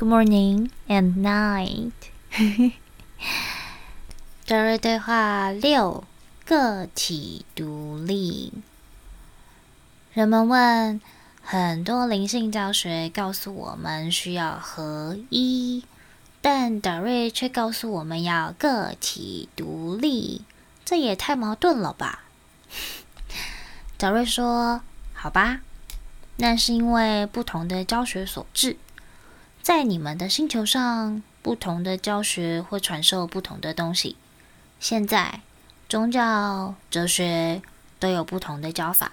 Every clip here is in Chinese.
Good morning and night。德瑞对话六：个体独立。人们问，很多灵性教学告诉我们需要合一，但德瑞却告诉我们要个体独立，这也太矛盾了吧？德瑞说：“好吧，那是因为不同的教学所致。”在你们的星球上，不同的教学会传授不同的东西。现在，宗教、哲学都有不同的教法，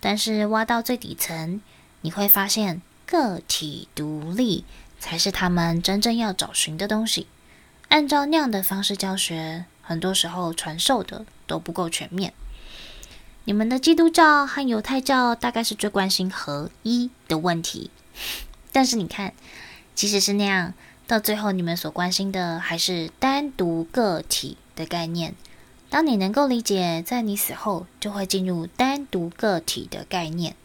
但是挖到最底层，你会发现个体独立才是他们真正要找寻的东西。按照那样的方式教学，很多时候传授的都不够全面。你们的基督教和犹太教大概是最关心合一的问题，但是你看。即使是那样，到最后你们所关心的还是单独个体的概念。当你能够理解，在你死后就会进入单独个体的概念。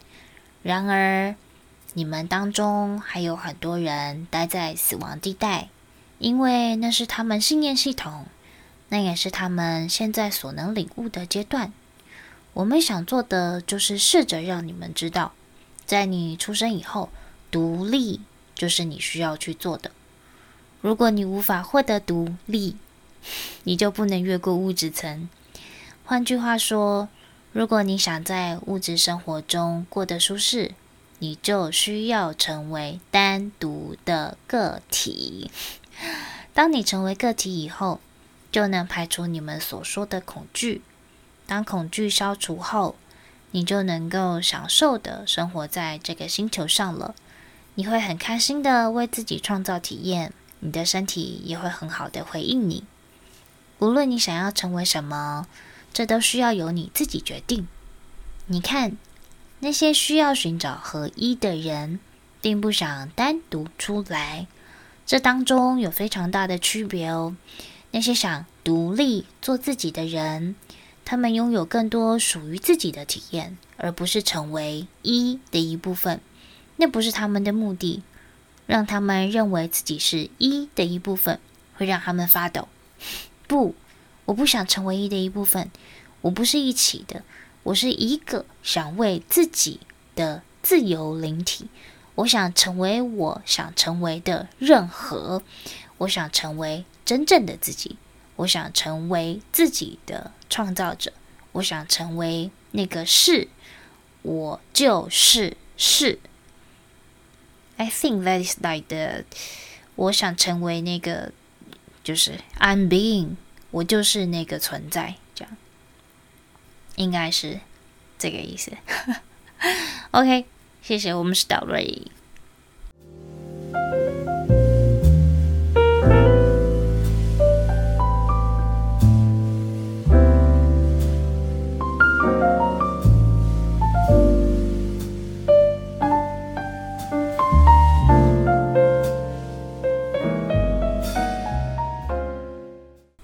然而，你们当中还有很多人待在死亡地带，因为那是他们信念系统，那也是他们现在所能领悟的阶段。我们想做的就是试着让你们知道，在你出生以后，独立。就是你需要去做的。如果你无法获得独立，你就不能越过物质层。换句话说，如果你想在物质生活中过得舒适，你就需要成为单独的个体。当你成为个体以后，就能排除你们所说的恐惧。当恐惧消除后，你就能够享受的生活在这个星球上了。你会很开心的为自己创造体验，你的身体也会很好的回应你。无论你想要成为什么，这都需要由你自己决定。你看，那些需要寻找合一的人，并不想单独出来，这当中有非常大的区别哦。那些想独立做自己的人，他们拥有更多属于自己的体验，而不是成为一的一部分。那不是他们的目的，让他们认为自己是一的一部分，会让他们发抖。不，我不想成为一的一部分，我不是一起的，我是一个想为自己的自由灵体。我想成为我想成为的任何，我想成为真正的自己，我想成为自己的创造者，我想成为那个是，我就是是。I think that is like the，我想成为那个，就是 I'm being，我就是那个存在，这样，应该是这个意思。OK，谢谢，我们是导瑞。